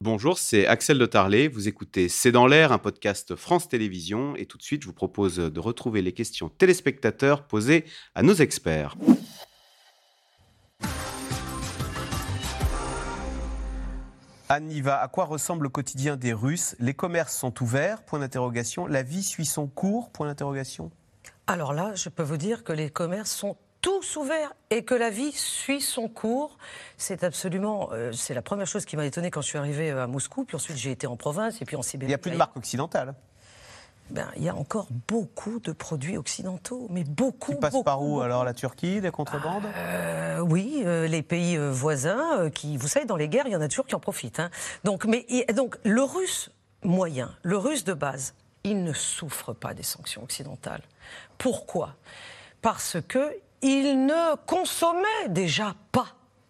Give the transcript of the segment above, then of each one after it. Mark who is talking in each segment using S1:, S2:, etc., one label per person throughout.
S1: Bonjour, c'est Axel de Tarlet. Vous écoutez C'est dans l'air, un podcast France Télévisions. Et tout de suite, je vous propose de retrouver les questions téléspectateurs posées à nos experts. Anne Niva, à quoi ressemble le quotidien des Russes? Les commerces sont ouverts? Point d'interrogation. La vie suit son cours? Point d'interrogation.
S2: Alors là, je peux vous dire que les commerces sont tous ouverts et que la vie suit son cours. C'est absolument, euh, c'est la première chose qui m'a étonné quand je suis arrivé euh, à Moscou. Puis ensuite, j'ai été en province et puis en Sibérie.
S1: Il n'y a plus de marque occidentale.
S2: Ben, il y a encore beaucoup de produits occidentaux, mais beaucoup.
S1: Qui passent
S2: beaucoup,
S1: par où
S2: beaucoup.
S1: alors La Turquie, les contrebandes?
S2: Euh, oui, euh, les pays voisins qui, vous savez, dans les guerres, il y en a toujours qui en profitent. hein. Donc, mais donc le russe moyen, le russe de base, il ne souffre pas des sanctions occidentales. Pourquoi? Parce que il ne consommait déjà pas.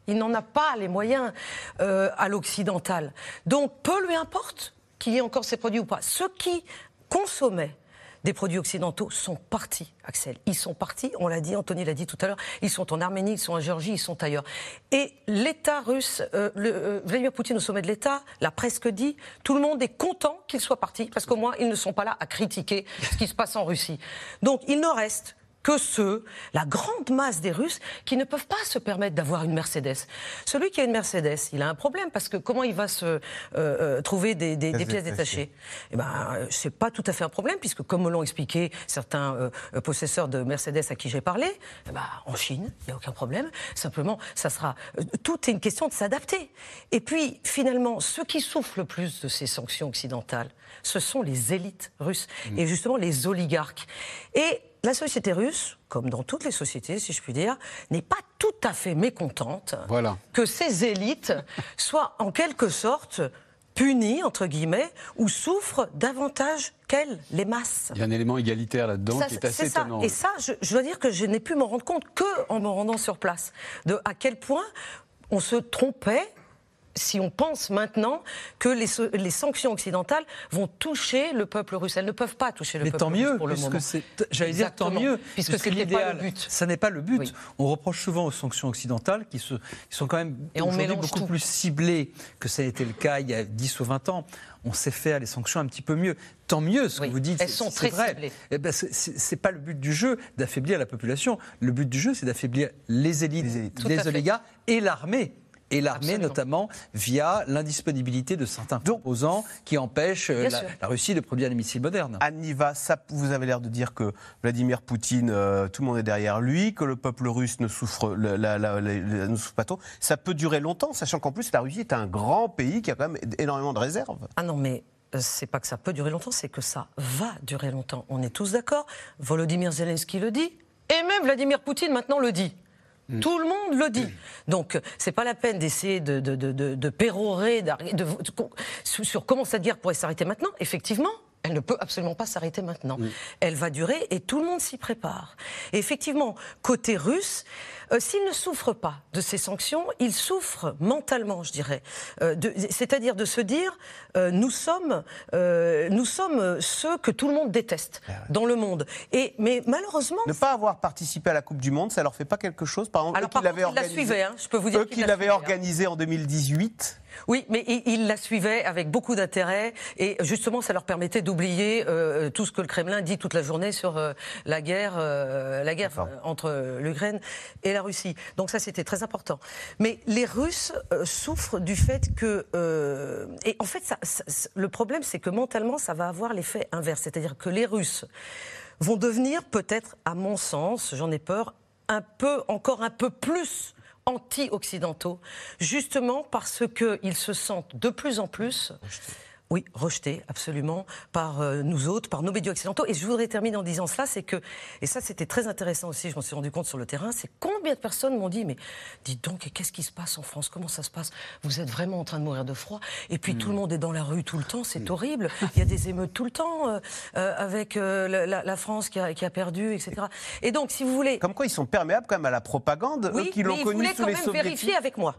S2: Il n'en a pas les moyens euh, à l'occidental. Donc, peu lui importe qu'il y ait encore ces produits ou pas. Ceux qui consommaient des produits occidentaux sont partis, Axel. Ils sont partis, on l'a dit, Anthony l'a dit tout à l'heure, ils sont en Arménie, ils sont en Géorgie, ils sont ailleurs. Et l'État russe, euh, euh, Vladimir Poutine au sommet de l'État l'a presque dit, tout le monde est content qu'ils soient partis, parce qu'au moins ils ne sont pas là à critiquer ce qui se passe en Russie. Donc il ne reste que ceux, la grande masse des Russes, qui ne peuvent pas se permettre d'avoir une Mercedes. Celui qui a une Mercedes, il a un problème parce que comment il va se euh, euh, trouver des, des- des pièces détachées Eh ben, euh, c'est pas tout à fait un problème puisque, comme me l'ont expliqué certains euh, euh, possesseurs de Mercedes à qui j'ai parlé, eh ben, en Chine, il n'y a aucun problème. Simplement, ça sera euh, tout est une question de s'adapter. Et puis, finalement, ceux qui souffrent le plus de ces sanctions occidentales, ce sont les élites russes et justement les oligarques. Et la société russe, comme dans toutes les sociétés, si je puis dire, n'est pas tout à fait mécontente
S3: Voilà.
S2: que ces élites soient en quelque sorte punies, entre guillemets, ou souffrent davantage qu'elles, les masses.
S3: Il y a un élément égalitaire là-dedans
S2: Ça,
S3: qui est assez
S2: ça.
S3: étonnant.
S2: Et ça, je, je dois dire que je n'ai pu m'en rendre compte que en me rendant sur place, de à quel point on se trompait. Si on pense maintenant que les, sanctions occidentales vont toucher le peuple russe, elles ne peuvent pas toucher le
S4: Mais
S2: peuple
S4: tant
S2: russe
S4: mieux,
S2: pour le moment.
S4: c'est. J'allais dire tant mieux,
S2: Puisque pas
S4: l'idéal,
S2: le but.
S4: Ça n'est pas le but.
S2: Oui.
S4: On reproche souvent aux sanctions occidentales qui, se, qui sont quand même aujourd'hui beaucoup
S2: tout.
S4: plus ciblées que ça a été le cas il y a 10 ou 20 ans. On sait faire les sanctions un petit peu mieux. Tant mieux, ce
S2: Oui,
S4: que vous dites.
S2: elles
S4: c'est-
S2: sont
S4: c'est
S2: très
S4: vrai. Eh ben, c'est- c'est c'est pas le but du jeu d'affaiblir la population. Le but du jeu, c'est d'affaiblir les élites,
S1: Les élites.
S4: Oligarques et l'armée. Et l'armée, notamment, via l'indisponibilité de certains composants qui empêchent euh, la, Russie de produire des missiles modernes.
S1: Anne Niva, ça, vous avez l'air de dire que Vladimir Poutine, euh, tout le monde est derrière lui, que le peuple russe ne souffre, le- la- la- la- la- ne souffre pas trop. Ça peut durer longtemps, sachant qu'en plus la Russie est un grand pays qui a quand même énormément de réserves.
S2: Ah non, mais euh, c'est pas que ça peut durer longtemps, c'est que ça va durer longtemps. On est tous d'accord. Volodymyr Zelensky le dit, et même Vladimir Poutine maintenant le dit. Tout le monde le dit. Donc, c'est pas la peine d'essayer de, de, de, de- pérorer sur comment cette guerre pourrait s'arrêter maintenant. Effectivement, elle ne peut absolument pas s'arrêter maintenant. Elle va durer et tout le monde s'y prépare. Et effectivement, côté russe, euh, s'il ne souffre pas de ces sanctions, il souffre mentalement, je dirais. Euh, C'est-à-dire de se dire, euh, nous sommes, euh, nous sommes ceux que tout le monde déteste dans le monde. Et mais malheureusement,
S1: Ne pas avoir participé à la Coupe du Monde, ça leur fait pas quelque chose Par exemple,
S2: alors
S1: eux
S2: par
S1: qui l'avaient organisé-
S2: hein. Je peux vous dire
S1: l'avaient
S2: suivait, hein.
S1: organisé en 2018.
S2: Oui, mais il, il la suivait avec beaucoup d'intérêt et justement, ça leur permettait d'oublier euh, tout ce que le Kremlin dit toute la journée sur euh, la guerre, euh, la guerre entre l'Ukraine et la Russie. Donc ça, c'était très important. Mais les Russes souffrent du fait que et en fait, ça- ça- ça- le problème, c'est que mentalement, ça va avoir l'effet inverse, c'est-à-dire que les Russes vont devenir peut-être, à mon sens, j'en ai peur, un peu, encore un peu plus anti-occidentaux, justement parce qu'ils se sentent de plus en plus. Oui, rejetés, absolument, par euh, nous autres, par nos médias occidentaux. Et je voudrais terminer en disant cela, c'est que, et ça c'était très intéressant aussi, je m'en suis rendu compte sur le terrain, c'est combien de personnes m'ont dit, mais dites donc, qu'est-ce qui se passe en France? Comment ça se passe? Vous êtes vraiment en train de mourir de froid Et puis tout le monde est dans la rue tout le temps, c'est horrible. Il y a des émeutes tout le temps, euh, euh, avec la, France qui a, qui a perdu, etc. Et donc, si vous voulez...
S1: Comme quoi, ils sont perméables quand même à la propagande,
S2: Oui,
S1: eux qui l'ont connu sous
S2: quand
S1: les
S2: même
S1: soviétiques.
S2: vérifier avec moi.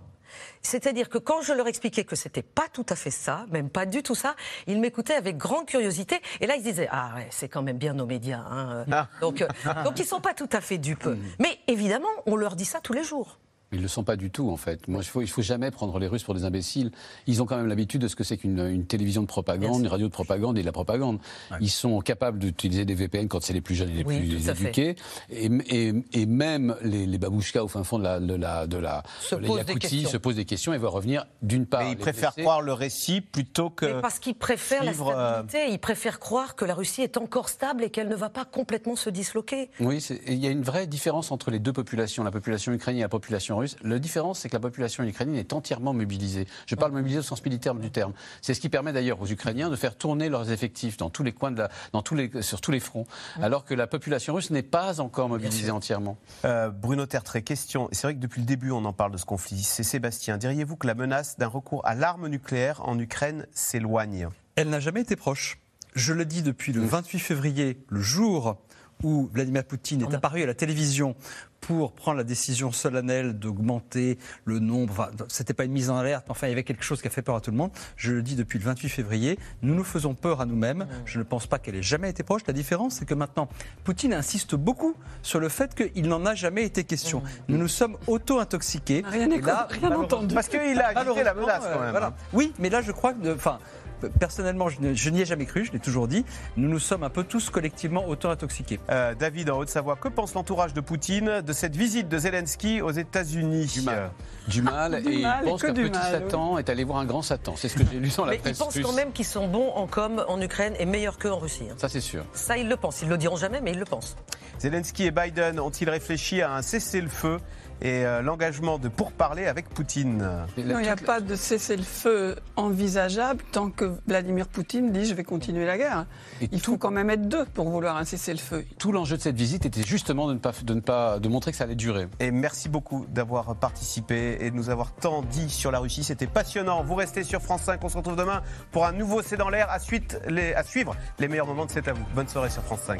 S2: C'est-à-dire que quand je leur expliquais que c'était pas tout à fait ça, même pas du tout ça, ils m'écoutaient avec grande curiosité. Et là, ils disaient ah ouais, c'est quand même bien nos médias. hein.
S1: Ah.
S2: Donc, euh, donc ils sont pas tout à fait dupes. Mais évidemment, on leur dit ça tous les jours.
S3: Ils ne le sont pas du tout, en fait. Moi, il faut, il faut jamais prendre les Russes pour des imbéciles. Ils ont quand même l'habitude de ce que c'est qu'une une télévision de propagande, une radio de propagande et de la propagande. Ils sont capables d'utiliser des VPN quand c'est les plus jeunes et les
S2: Oui,
S3: plus éduqués. Et, et, et même les, les babouchkas au fin fond de la, de la, de la,
S2: Se
S3: de la Yakoutie
S2: questions.
S3: se posent des questions et vont revenir d'une part.
S1: Mais ils préfèrent
S3: blessés.
S1: croire le récit plutôt que.
S2: Mais parce qu'ils préfèrent
S1: suivre,
S2: la
S1: euh,
S2: stabilité, ils préfèrent croire que la Russie est encore stable et qu'elle ne va pas complètement se disloquer.
S3: Oui, il y a une vraie différence entre les deux populations, la population ukrainienne et la population russe. La différence, c'est que la population ukrainienne est entièrement mobilisée. Je parle mobilisée au sens militaire du terme. C'est ce qui permet d'ailleurs aux Ukrainiens de faire tourner leurs effectifs dans tous les coins de la, dans tous les, sur tous les fronts, alors que la population russe n'est pas encore mobilisée entièrement.
S1: Euh, Bruno Tertré, question. C'est vrai que depuis le début, on en parle de ce conflit. C'est Sébastien. Diriez-vous que la menace d'un recours à l'arme nucléaire en Ukraine s'éloigne?
S4: Elle n'a jamais été proche. Je le dis depuis le 28 février, le jour où Vladimir Poutine est apparu à la télévision pour prendre la décision solennelle d'augmenter le nombre. Enfin, c'était pas une mise en alerte, mais enfin, il y avait quelque chose qui a fait peur à tout le monde. Je le dis depuis le 28 février. Nous nous faisons peur à nous-mêmes. Je ne pense pas qu'elle ait jamais été proche. La différence, c'est que maintenant, Poutine insiste beaucoup sur le fait qu'il n'en a jamais été question. Nous nous sommes auto-intoxiqués.
S5: Rien
S4: là,
S5: rien entendu.
S1: Parce qu'il a agité la menace
S4: euh,
S1: quand même.
S4: voilà. Oui, mais là, je crois que. Enfin. Personnellement, je ne- n'y ai jamais cru, je l'ai toujours dit. Nous nous sommes un peu tous collectivement auto-intoxiqués.
S1: Euh, David, en Haute-Savoie, que pense l'entourage de Poutine de cette visite de Zelensky aux États-Unis?
S3: Du mal. Du mal,
S5: Du
S3: et
S5: mal,
S3: il pense
S5: que
S3: qu'un petit
S5: mal,
S3: Satan est allé voir un grand Satan. C'est ce que j'ai lu dans la
S2: Mais ils
S3: presse
S2: pensent
S3: russe.
S2: quand même qu'ils sont bons en com en Ukraine et meilleurs qu'eux en Russie. hein.
S3: Ça, c'est sûr.
S2: Ça, ils le pensent. Ils le diront jamais, mais ils le pensent.
S1: Zelensky et Biden ont-ils réfléchi à un cessez-le-feu? Et euh, l'engagement de pourparler avec Poutine
S5: Non, il n'y a pas de cessez-le-feu envisageable tant que Vladimir Poutine dit je vais continuer la guerre.
S3: Et
S5: Il
S3: tout-
S5: faut quand même être deux pour vouloir un cessez-le-feu.
S3: Tout l'enjeu de cette visite était justement de ne pas, de ne pas, de montrer que ça allait durer.
S1: Et merci beaucoup d'avoir participé et de nous avoir tant dit sur la Russie. C'était passionnant. Vous restez sur France 5. On se retrouve demain pour un nouveau C'est dans l'air. À, suite, les- à suivre les meilleurs moments de C'est à vous. Bonne soirée sur France 5.